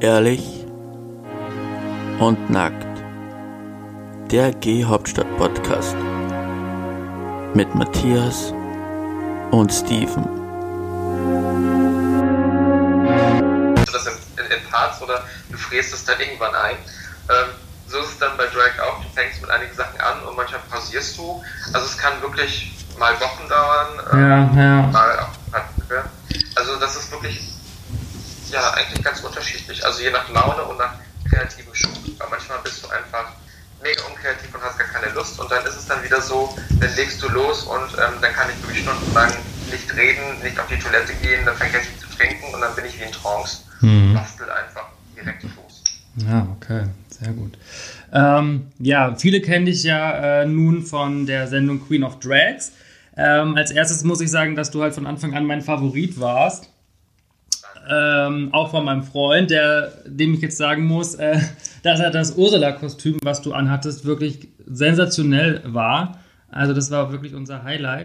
Ehrlich und nackt. Der G-Hauptstadt-Podcast mit Matthias und Steven. das in, in, in Parts oder du fräst es dann irgendwann ein. Ähm, so ist es dann bei Drag auch. Du fängst mit einigen Sachen an und manchmal pausierst du. Also es kann wirklich mal Wochen dauern, ähm, Ja, ja. mal auch. Also das ist wirklich ja eigentlich ganz unterschiedlich. Also je nach Laune und nach kreativem Schub. Weil manchmal bist du einfach mega unkreativ und hast gar keine Lust und dann ist es dann wieder so, dann legst du los und ähm, dann kann ich wirklich stundenlang nicht reden, nicht auf die Toilette gehen, dann vergesse ich zu trinken und dann bin ich wie in Trance. Mhm. Bastel einfach direkt los. Ja, okay, sehr gut. Ähm, ja, viele kennen dich ja äh, nun von der Sendung Queen of Drags. Ähm, als erstes muss ich sagen, dass du halt von Anfang an mein Favorit warst. Ähm, auch von meinem Freund, der, dem ich jetzt sagen muss, äh, dass er das Ursula-Kostüm, was du anhattest, wirklich sensationell war. Also das war wirklich unser Highlight.